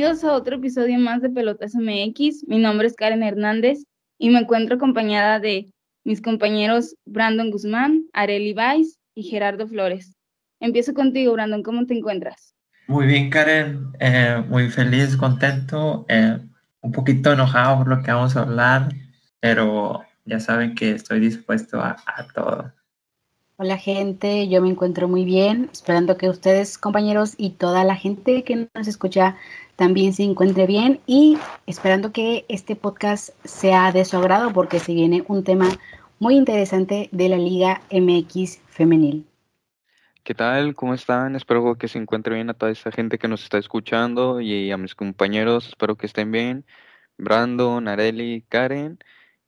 Bienvenidos a otro episodio más de Pelotas MX. Mi nombre es Karen Hernández y me encuentro acompañada de mis compañeros Brandon Guzmán, Areli Valls y Gerardo Flores. Empiezo contigo, Brandon. ¿Cómo te encuentras? Muy bien, Karen. Eh, muy feliz, contento, eh, un poquito enojado por lo que vamos a hablar, pero ya saben que estoy dispuesto a, a todo. Hola gente, yo me encuentro muy bien, esperando que ustedes compañeros y toda la gente que nos escucha también se encuentre bien y esperando que este podcast sea de su agrado porque se viene un tema muy interesante de la Liga MX femenil. ¿Qué tal? ¿Cómo están? Espero que se encuentre bien a toda esta gente que nos está escuchando y a mis compañeros, espero que estén bien. Brandon, Areli, Karen.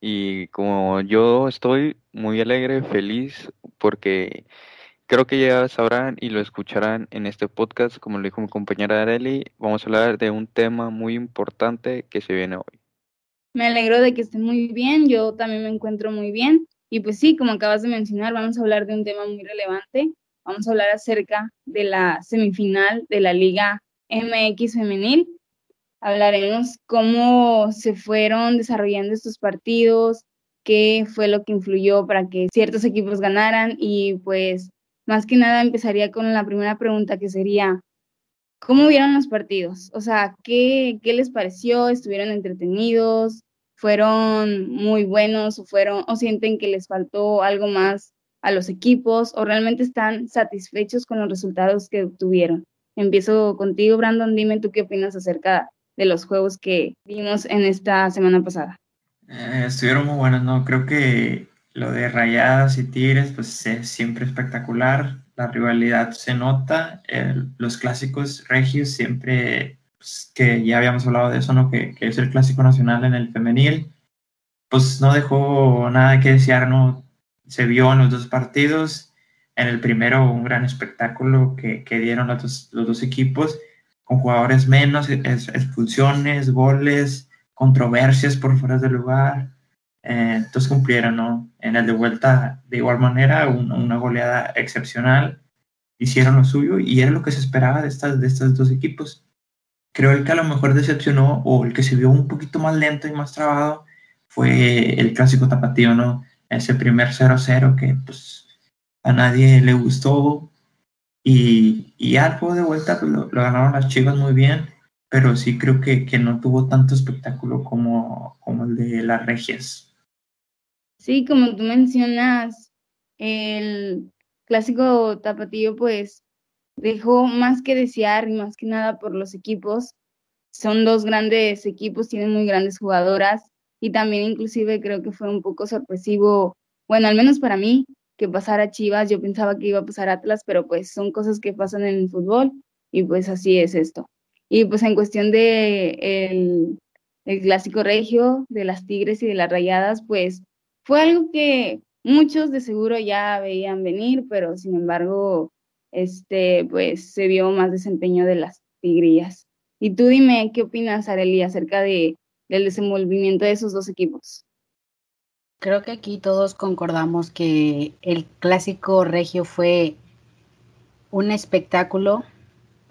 Y como yo estoy muy alegre, feliz, porque creo que ya sabrán y lo escucharán en este podcast, como lo dijo mi compañera Areli, vamos a hablar de un tema muy importante que se viene hoy. Me alegro de que estén muy bien, yo también me encuentro muy bien. Y pues sí, como acabas de mencionar, vamos a hablar de un tema muy relevante. Vamos a hablar acerca de la semifinal de la Liga MX femenil hablaremos cómo se fueron desarrollando estos partidos, qué fue lo que influyó para que ciertos equipos ganaran y pues más que nada empezaría con la primera pregunta que sería, ¿cómo vieron los partidos? O sea, ¿qué, qué les pareció? ¿Estuvieron entretenidos? ¿Fueron muy buenos o, fueron, o sienten que les faltó algo más a los equipos o realmente están satisfechos con los resultados que obtuvieron? Empiezo contigo, Brandon, dime tú qué opinas acerca de los juegos que vimos en esta semana pasada. Eh, estuvieron muy buenos, ¿no? Creo que lo de Rayadas y Tigres, pues es siempre espectacular. La rivalidad se nota. los clásicos regios siempre, pues, que ya habíamos hablado de eso, ¿no? Que, que, es el clásico nacional en el femenil, pues no dejó nada que desear, ¿no? Se vio en los dos partidos. En el primero, un gran espectáculo que, que dieron los dos, los dos equipos con jugadores menos, expulsiones, goles, controversias por fuera del lugar. Eh, entonces cumplieron. En el de vuelta, de igual manera, una, goleada excepcional. Hicieron lo suyo y era lo que se esperaba de, estas, de estos dos equipos. Creo que a lo mejor decepcionó o el que se vio un poquito más lento y más trabado fue el clásico tapatío, ¿no? Ese primer 0-0 que pues a nadie le gustó, y, y al juego de vuelta pues, lo, ganaron las Chivas muy bien, pero sí creo que, que no tuvo tanto espectáculo como, como el de las Regias. Sí, como tú mencionas, el clásico tapatío pues dejó más que desear y más que nada por los equipos. Son dos grandes equipos, tienen muy grandes jugadoras y también inclusive creo que fue un poco sorpresivo, bueno, al menos para mí, que pasara Chivas, yo pensaba que iba a pasar Atlas, pero pues son cosas que pasan en el fútbol y pues así es esto. Y pues en cuestión de el, el clásico regio, de las Tigres y de las Rayadas, pues fue algo que muchos de seguro ya veían venir, pero sin embargo, este, pues se vio más desempeño de las Tigrillas. Y tú dime, ¿qué opinas, Arely, acerca de, del desenvolvimiento de esos dos equipos? Creo que aquí todos concordamos que el clásico regio fue un espectáculo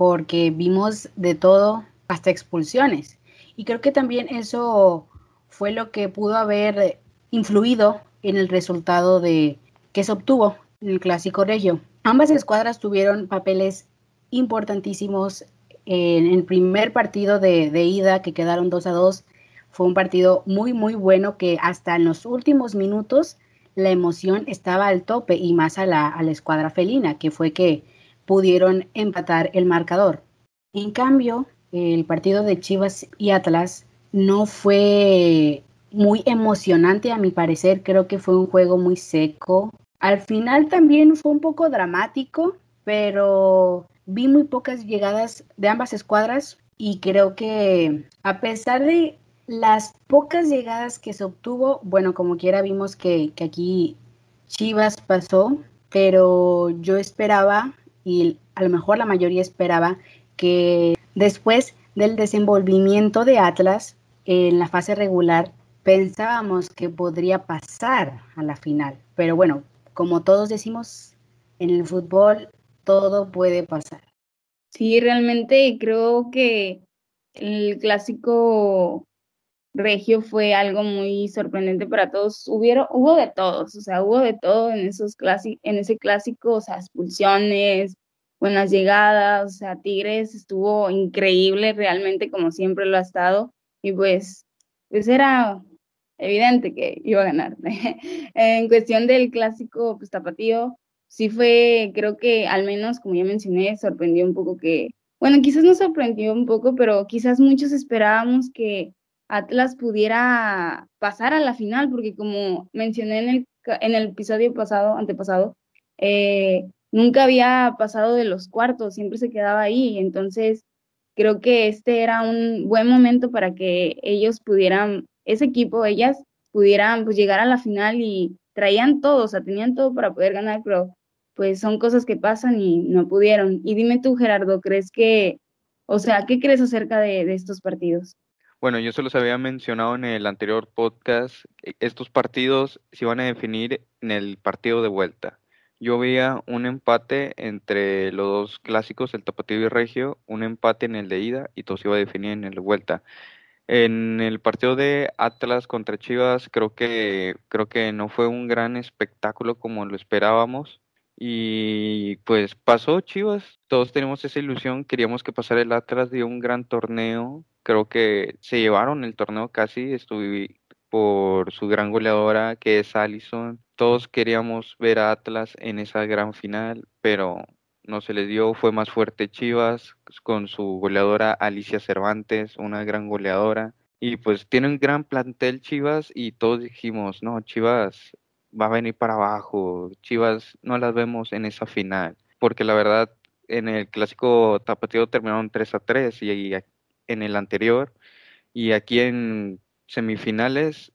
porque vimos de todo hasta expulsiones. Y creo que también eso fue lo que pudo haber influido en el resultado de que se obtuvo en el clásico regio. Ambas escuadras tuvieron papeles importantísimos en el primer partido de, ida que quedaron 2 a 2 fue un partido muy, muy bueno que hasta en los últimos minutos la emoción estaba al tope y más a la, a la escuadra felina, que fue que pudieron empatar el marcador. En cambio, el partido de Chivas y Atlas no fue muy emocionante a mi parecer, creo que fue un juego muy seco. Al final también fue un poco dramático, pero vi muy pocas llegadas de ambas escuadras y creo que a pesar de las pocas llegadas que se obtuvo, bueno, como quiera vimos que, aquí Chivas pasó, pero yo esperaba, y a lo mejor la mayoría esperaba, que después del desenvolvimiento de Atlas en la fase regular, pensábamos que podría pasar a la final. Pero bueno, como todos decimos, en el fútbol todo puede pasar. Sí, realmente creo que el clásico regio fue algo muy sorprendente para todos. Hubieron, hubo de todos, o sea, hubo de todo en, esos en ese clásico, o sea, expulsiones, buenas llegadas, o sea, Tigres estuvo increíble realmente como siempre lo ha estado y pues, pues era evidente que iba a ganar. en cuestión del clásico pues tapatío, sí fue, creo que al menos como ya mencioné, sorprendió un poco que, bueno, quizás nos sorprendió un poco, pero quizás muchos esperábamos que Atlas pudiera pasar a la final, porque como mencioné en el, en el episodio pasado, antepasado, eh, nunca había pasado de los cuartos, siempre se quedaba ahí. Entonces, creo que este era un buen momento para que ellos pudieran, ese equipo, ellas pudieran pues, llegar a la final y traían todo, o sea, tenían todo para poder ganar, pero pues son cosas que pasan y no pudieron. Y dime tú, Gerardo, ¿crees que, o sea, qué crees acerca de, de estos partidos? Bueno, yo se los había mencionado en el anterior podcast. E, estos partidos se iban a definir en el partido de vuelta. Yo veía un empate entre los dos clásicos, el Tapatío y Regio, un empate en el de ida y todo se iba a definir en el de vuelta. En el partido de Atlas contra Chivas creo que creo que no fue un gran espectáculo como lo esperábamos y pues pasó Chivas, todos tenemos esa ilusión, queríamos que pasara el Atlas de un gran torneo, creo que se llevaron el torneo casi, estuve por su gran goleadora que es Allison. Todos queríamos ver a Atlas en esa gran final, pero no se les dio, fue más fuerte Chivas con su goleadora Alicia Cervantes, una gran goleadora. Y pues tiene un gran plantel Chivas y todos dijimos, no, Chivas va a venir para abajo, Chivas no las vemos en esa final, porque la verdad en el clásico tapatío terminaron 3 a 3 y, en el anterior. Y aquí en semifinales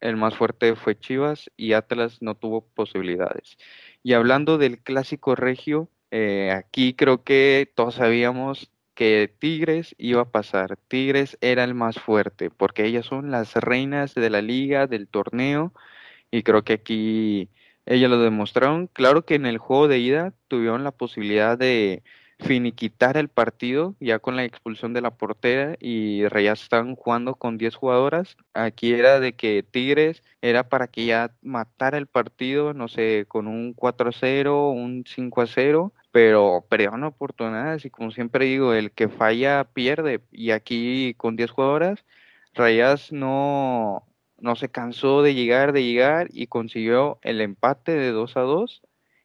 el más fuerte fue Chivas y Atlas no tuvo posibilidades. Y hablando del clásico regio, eh, aquí creo que todos sabíamos que Tigres iba a pasar. Tigres era el más fuerte porque ellas son las reinas de la liga, del torneo. Y creo que aquí ellas lo demostraron. Claro que en el juego de ida tuvieron la posibilidad de finiquitar el partido ya con la expulsión de la portera y Rayas están jugando con 10 jugadoras. Aquí era de que Tigres era para que ya matara el partido, no sé, con un 4-0, un 5-0, pero perdieron oportunidades y como siempre digo, el que falla pierde y aquí con 10 jugadoras Rayas no no se cansó de llegar, de llegar y consiguió el empate de 2 a 2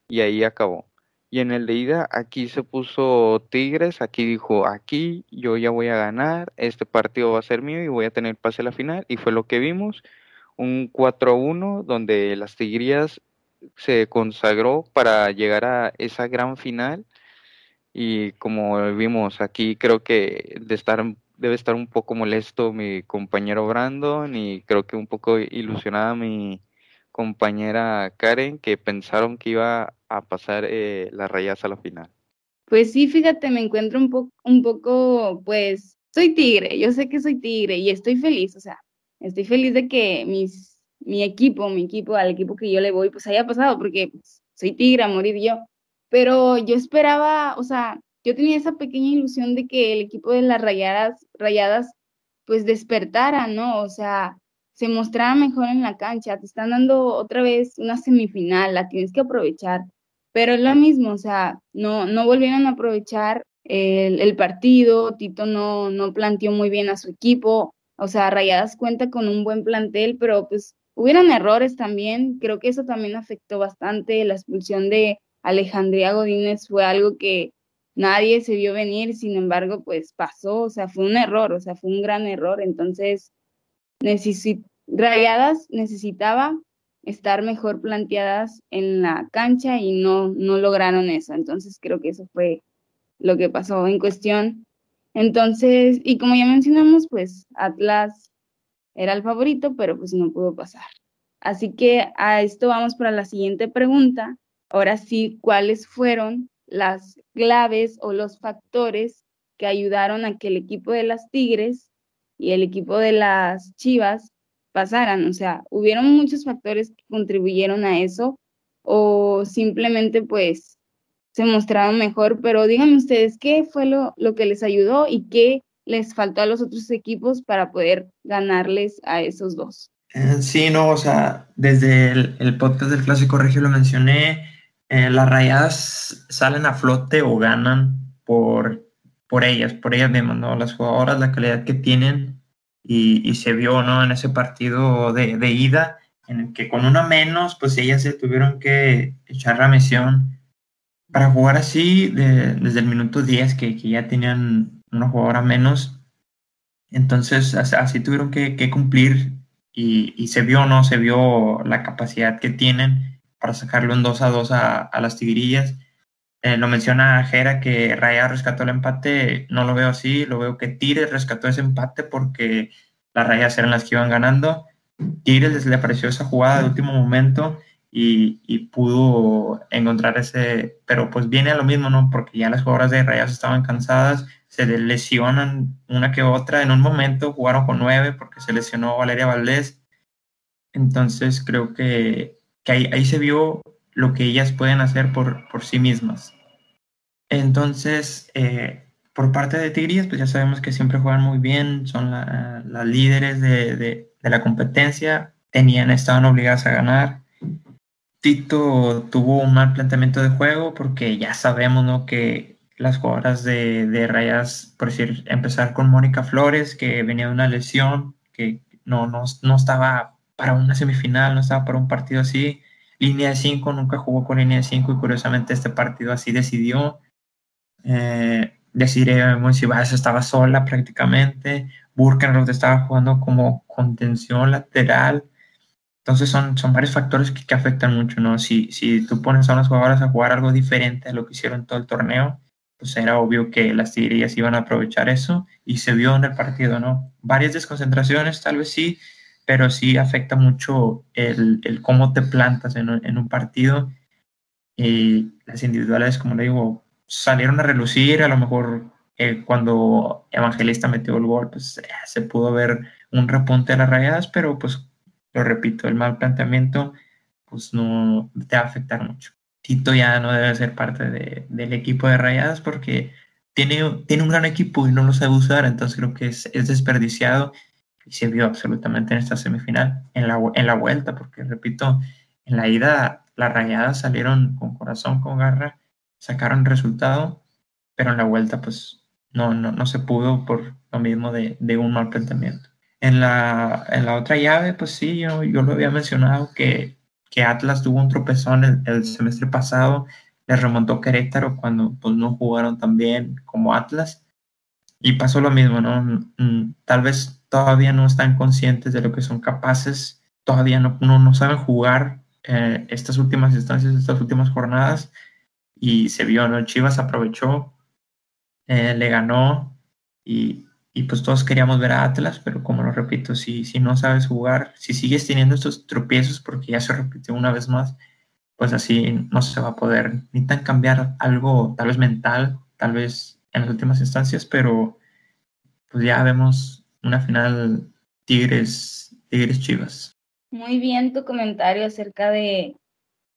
y ahí acabó. Y en el de ida, aquí se puso Tigres, aquí dijo, aquí yo ya voy a ganar, este partido va a ser mío y voy a tener pase a la final. Y fue lo que vimos, un 4-1 donde las Tigrías se consagró para llegar a esa gran final. Y como vimos aquí, creo que de estar, debe estar un poco molesto mi compañero Brandon y creo que un poco ilusionada mi compañera Karen, que pensaron que iba a pasar eh, las rayas a la final? Pues sí, fíjate, me encuentro un, poco, un poco, pues, soy tigre, yo sé que soy tigre y estoy feliz, o sea, estoy feliz de que mis, mi equipo, mi equipo, al equipo que yo le voy, pues haya pasado, porque soy tigre a morir yo. Pero yo esperaba, o sea, yo tenía esa pequeña ilusión de que el equipo de las rayadas, rayadas, pues despertara, ¿no? O sea, se mostrara mejor en la cancha, te están dando otra vez una semifinal, la tienes que aprovechar. Pero es lo mismo, o sea, no, no volvieron a aprovechar el, partido, Tito no, no planteó muy bien a su equipo, o sea, Rayadas cuenta con un buen plantel, pero pues hubieron errores también, creo que eso también afectó bastante, la expulsión de Alejandría Godínez fue algo que nadie se vio venir, sin embargo, pues pasó, o sea, fue un error, o sea, fue un gran error, entonces Rayadas necesitaba estar mejor planteadas en la cancha y no, no lograron eso. Entonces creo que eso fue lo que pasó en cuestión. Entonces, y como ya mencionamos, pues Atlas era el favorito, pero pues no pudo pasar. Así que a esto vamos para la siguiente pregunta. Ahora sí, ¿cuáles fueron las claves o los factores que ayudaron a que el equipo de las Tigres y el equipo de las Chivas pasaran. O sea, hubieron muchos factores que contribuyeron a eso o simplemente pues se mostraron mejor, pero díganme ustedes qué fue lo, lo que les ayudó y qué les faltó a los otros equipos para poder ganarles a esos dos. Eh, sí, no, o sea, desde el, podcast del Clásico Regio lo mencioné, eh, las rayadas salen a flote o ganan por, por ellas, por ellas mismas, ¿no? Las jugadoras, la calidad que tienen y, se vio, ¿no? En ese partido de, de, ida, en el que con una menos, pues ellas se tuvieron que echar la misión para jugar así desde el minuto 10, que, que ya tenían una jugadora menos. Entonces, así tuvieron que, cumplir y, y, se vio, ¿no? Se vio la capacidad que tienen para sacarlo en 2 a 2 a, a las tigrillas. Eh, lo menciona Jera que Raya rescató el empate, no lo veo así, lo veo que Tigres rescató ese empate porque las Rayas eran las que iban ganando. Tigres le apareció esa jugada de último momento y, y, pudo encontrar ese, pero pues viene a lo mismo, ¿no? Porque ya las jugadoras de Rayas estaban cansadas, se lesionan una que otra. En un momento jugaron con nueve porque se lesionó Valeria Valdés. Entonces creo que, que ahí, ahí, se vio lo que ellas pueden hacer por, por sí mismas. Entonces, eh, por parte de Tigris, pues ya sabemos que siempre juegan muy bien, son las líderes de, de, de, la competencia, tenían, estaban obligadas a ganar. Tito tuvo un mal planteamiento de juego porque ya sabemos ¿no? que las jugadoras de, de Rayas, por decir, empezar con Mónica Flores, que venía de una lesión, que no, no, no estaba para una semifinal, no estaba para un partido así. Línea de 5, nunca jugó con línea de 5 y curiosamente este partido así decidió. Eh, Desiree Monsiváis estaba sola prácticamente. Burkenroth estaba jugando como contención lateral. Entonces son, son varios factores que, que afectan mucho, ¿no? Si, si tú pones a unas jugadoras a jugar algo diferente a lo que hicieron todo el torneo, pues era obvio que las tigrillas iban a aprovechar eso y se vio en el partido, ¿no? Varias desconcentraciones, tal vez sí, pero sí afecta mucho el, el cómo te plantas en, un partido. Y las individuales, como le digo, salieron a relucir, a lo mejor eh, cuando Evangelista metió el gol, pues eh, se pudo ver un repunte de las rayadas, pero pues lo repito, el mal planteamiento pues no te va a afectar mucho. Tito ya no debe ser parte de, del equipo de Rayadas porque tiene, tiene un gran equipo y no lo sabe usar, entonces creo que es, es desperdiciado y se vio absolutamente en esta semifinal, en la, en la vuelta, porque repito, en la ida las Rayadas salieron con corazón, con garra, sacaron resultado, pero en la vuelta pues no, no, no se pudo por lo mismo de, de un mal planteamiento. En la, en la otra llave, pues sí, yo, yo lo había mencionado que que Atlas tuvo un tropezón el, el semestre pasado, le remontó Querétaro cuando pues, no jugaron tan bien como Atlas. Y pasó lo mismo, ¿no? Mm, tal vez todavía no están conscientes de lo que son capaces, todavía no, no, no saben jugar eh, estas últimas instancias, estas últimas jornadas. Y se vio, ¿no? Chivas aprovechó, eh, le ganó y, y pues todos queríamos ver a Atlas, pero como lo repito, si, si no sabes jugar, si sigues teniendo estos tropiezos, porque ya se repitió una vez más, pues así no se va a poder ni tan cambiar algo tal vez mental, tal vez en las últimas instancias, pero pues ya vemos una final Tigres, Tigres Chivas. Muy bien tu comentario acerca de,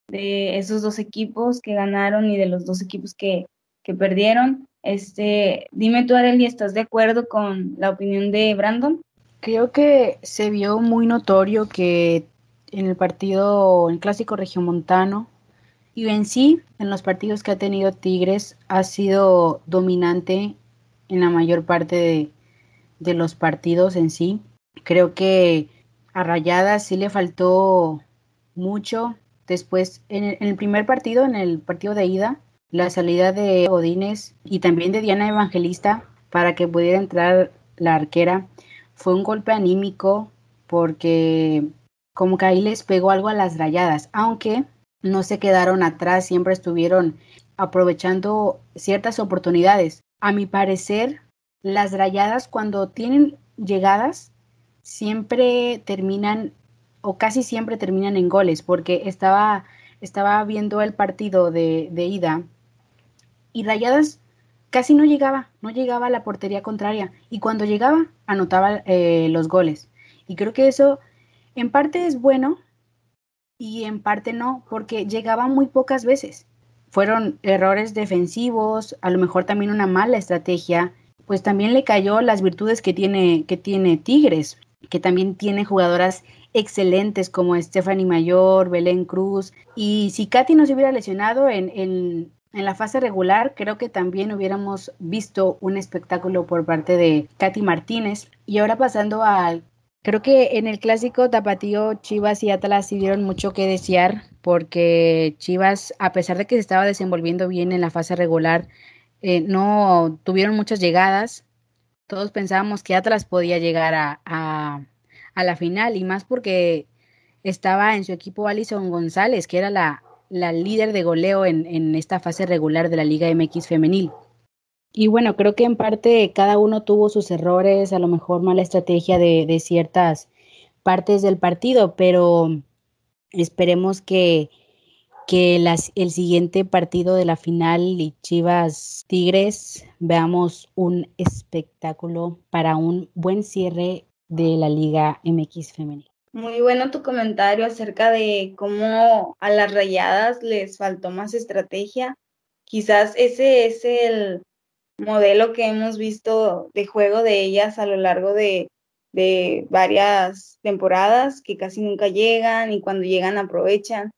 de esos dos equipos que ganaron y de los dos equipos que, que perdieron. Este, dime tú, Arely, ¿estás de acuerdo con la opinión de Brandon? Creo que se vio muy notorio que en el partido, en el clásico regiomontano, y en sí, en los partidos que ha tenido Tigres, ha sido dominante en la mayor parte de, de los partidos en sí. Creo que a Rayadas sí le faltó mucho. Después, en el, primer partido, en el partido de ida, la salida de Odines y también de Diana Evangelista para que pudiera entrar la arquera fue un golpe anímico porque como que ahí les pegó algo a las rayadas, aunque no se quedaron atrás, siempre estuvieron aprovechando ciertas oportunidades. A mi parecer, las rayadas cuando tienen llegadas siempre terminan o casi siempre terminan en goles, porque estaba, estaba viendo el partido de, de ida y Rayadas casi no llegaba, no llegaba a la portería contraria y cuando llegaba anotaba eh, los goles. Y creo que eso en parte es bueno y en parte no, porque llegaba muy pocas veces. Fueron errores defensivos, a lo mejor también una mala estrategia pues también le cayó las virtudes que tiene, que tiene Tigres, que también tiene jugadoras excelentes como Stephanie Mayor, Belén Cruz. Y si Katy no se hubiera lesionado en, en, en, la fase regular, creo que también hubiéramos visto un espectáculo por parte de Katy Martínez. Y ahora pasando al... Creo que en el clásico Tapatío, Chivas y Atlas sí dieron mucho que desear porque Chivas, a pesar de que se estaba desenvolviendo bien en la fase regular, eh, no tuvieron muchas llegadas. Todos pensábamos que Atlas podía llegar a, a, la final y más porque estaba en su equipo Alison González, que era la, la líder de goleo en, en, esta fase regular de la Liga MX femenil. Y bueno, creo que en parte cada uno tuvo sus errores, a lo mejor mala estrategia de, de ciertas partes del partido, pero esperemos que, que el siguiente partido de la final y Chivas Tigres veamos un espectáculo para un buen cierre de la Liga MX femenil. Muy bueno tu comentario acerca de cómo a las rayadas les faltó más estrategia. Quizás ese es el modelo que hemos visto de juego de ellas a lo largo de, de varias temporadas, que casi nunca llegan y cuando llegan aprovechan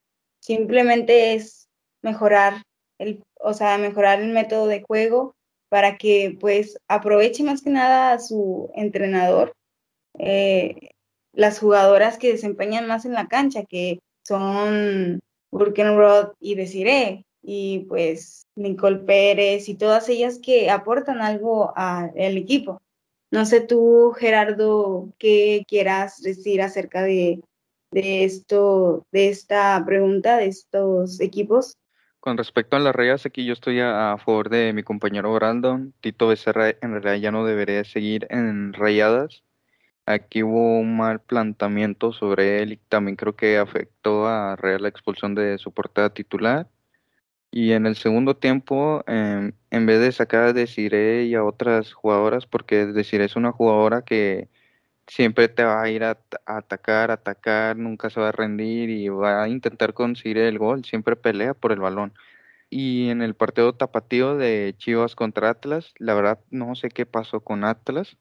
Simplemente es mejorar el, o sea, mejorar el método de juego para que pues aproveche más que nada a su entrenador, eh, las jugadoras que desempeñan más en la cancha, que son Burkenrod y Desiree, y pues Nicole Pérez y todas ellas que aportan algo al equipo. No sé tú, Gerardo, qué quieras decir acerca de de esto, de esta pregunta, de estos equipos? Con respecto a las rayas, aquí yo estoy a, favor de mi compañero Brandon. Tito Becerra en realidad ya no debería seguir en rayadas. Aquí hubo un mal planteamiento sobre él y también creo que afectó a Real la expulsión de su portada titular. Y en el segundo tiempo, em, en vez de sacar a Desiree y a otras jugadoras, porque Desiree es una jugadora que siempre te va a ir a, atacar, atacar, nunca se va a rendir y va a intentar conseguir el gol, siempre pelea por el balón. Y en el partido tapatío de Chivas contra Atlas, la verdad no sé qué pasó con Atlas,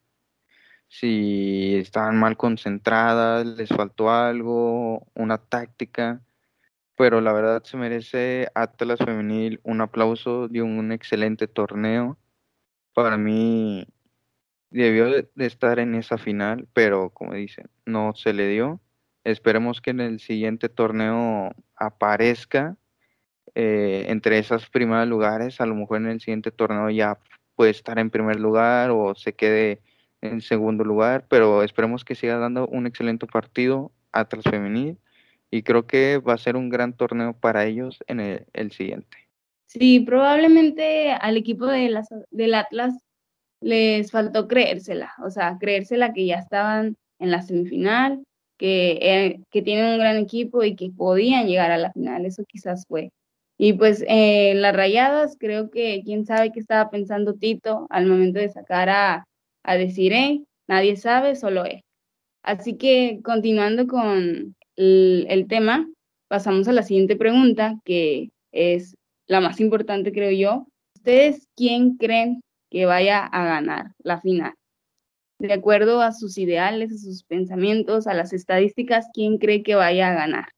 si estaban mal concentradas, les faltó algo, una táctica, pero la verdad se merece Atlas femenil un aplauso, dio un excelente torneo. Para mí debió de, estar en esa final, pero como dicen, no se le dio. Esperemos que en el siguiente torneo aparezca eh, entre esos primeros lugares. A lo mejor en el siguiente torneo ya puede estar en primer lugar o se quede en segundo lugar, pero esperemos que siga dando un excelente partido Atlas Femenil y creo que va a ser un gran torneo para ellos en el, siguiente. Sí, probablemente al equipo de las, del Atlas les faltó creérsela, o sea, creérsela que ya estaban en la semifinal, que, eh, que tienen un gran equipo y que podían llegar a la final, eso quizás fue. Y pues eh, las rayadas, creo que quién sabe qué estaba pensando Tito al momento de sacar a, a Desiree, nadie sabe, solo él. Así que continuando con el, el tema, pasamos a la siguiente pregunta, que es la más importante, creo yo. ¿Ustedes quién creen que vaya a ganar la final. De acuerdo a sus ideales, a sus pensamientos, a las estadísticas, ¿quién cree que vaya a ganar?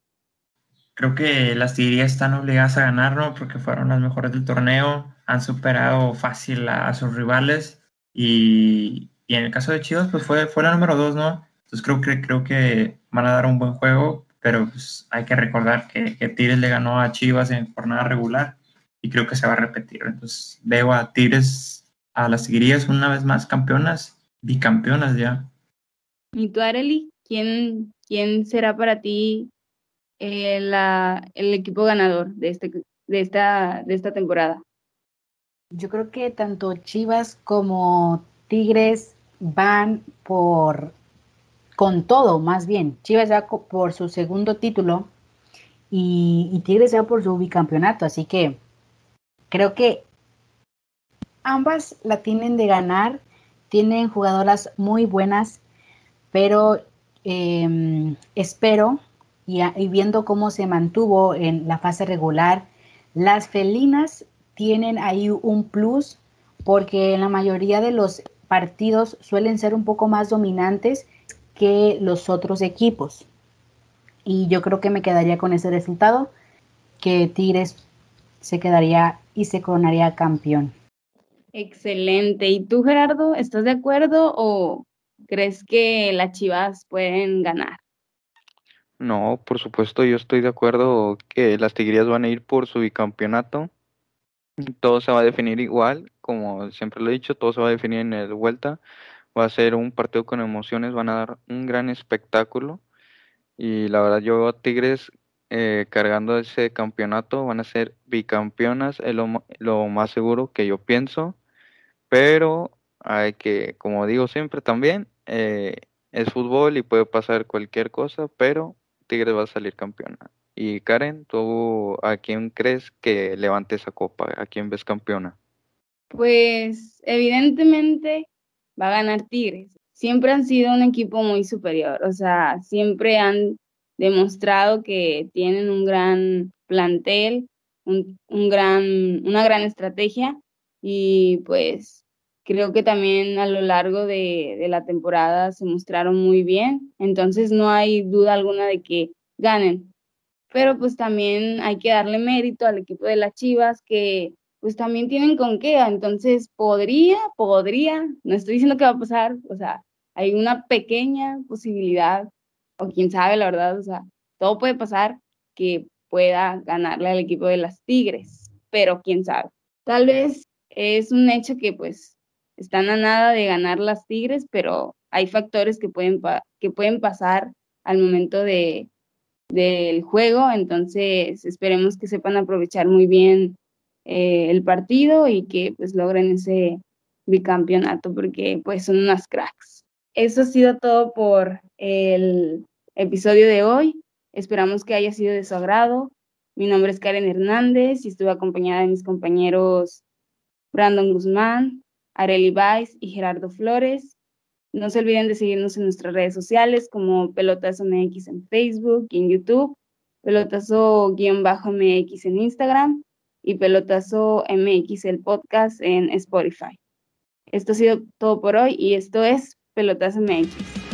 Creo que las Tigres están obligadas a ganar, ¿no? Porque fueron las mejores del torneo, han superado fácil a, sus rivales y, y, en el caso de Chivas, pues fue, fue la número dos, ¿no? Entonces creo que, creo que van a dar un buen juego, pero pues hay que recordar que, que Tigres le ganó a Chivas en jornada regular y creo que se va a repetir. Entonces veo a Tigres a las Tigrillas una vez más campeonas, bicampeonas ya. ¿Y tú, Areli? ¿Quién, quién será para ti eh, el equipo ganador de, este, de, esta, de esta temporada? Yo creo que tanto Chivas como Tigres van por con todo, más bien. Chivas va por su segundo título y, y Tigres va por su bicampeonato, así que creo que ambas la tienen de ganar, tienen jugadoras muy buenas, pero em, espero, y, viendo cómo se mantuvo en la fase regular, las felinas tienen ahí un plus, porque en la mayoría de los partidos suelen ser un poco más dominantes que los otros equipos. Y yo creo que me quedaría con ese resultado, que Tigres se quedaría y se coronaría campeón. Excelente. ¿Y tú, Gerardo, estás de acuerdo o crees que las Chivas pueden ganar? No, por supuesto, yo estoy de acuerdo que las Tigrías van a ir por su bicampeonato. Todo se va a definir igual, como siempre lo he dicho, todo se va a definir en el vuelta. Va a ser un partido con emociones, van a dar un gran espectáculo. Y la verdad, yo Tigres eh, cargando ese campeonato van a ser bicampeonas, es lo, lo más seguro que yo pienso. Pero hay que, como digo siempre también, eh, es fútbol y puede pasar cualquier cosa, pero Tigres va a salir campeona. Y Karen, ¿tú a quién crees que levante esa copa? ¿A quién ves campeona? Pues evidentemente va a ganar Tigres. Siempre han sido un equipo muy superior, o sea, siempre han demostrado que tienen un gran plantel, un, un gran, una gran estrategia y pues creo que también a lo largo de, de, la temporada se mostraron muy bien, entonces no hay duda alguna de que ganen. Pero pues también hay que darle mérito al equipo de las Chivas que pues también tienen con qué, entonces podría, podría, no estoy diciendo que va a pasar, o sea, hay una pequeña posibilidad, o quién sabe, la verdad, o sea, todo puede pasar que pueda ganarle al equipo de las Tigres, pero quién sabe. Tal vez es un hecho que pues están a nada de ganar las Tigres, pero hay factores que pueden, que pueden pasar al momento de, del juego, entonces esperemos que sepan aprovechar muy bien eh, el partido y que pues logren ese bicampeonato porque pues son unas cracks. Eso ha sido todo por el episodio de hoy. Esperamos que haya sido de su agrado. Mi nombre es Karen Hernández y estuve acompañada de mis compañeros Brandon Guzmán, Areli Valls y Gerardo Flores. No se olviden de seguirnos en nuestras redes sociales como Pelotazo MX en Facebook y en YouTube, Pelotazo-MX en Instagram y Pelotazo MX el podcast en Spotify. Esto ha sido todo por hoy y esto es Pelotazo MX.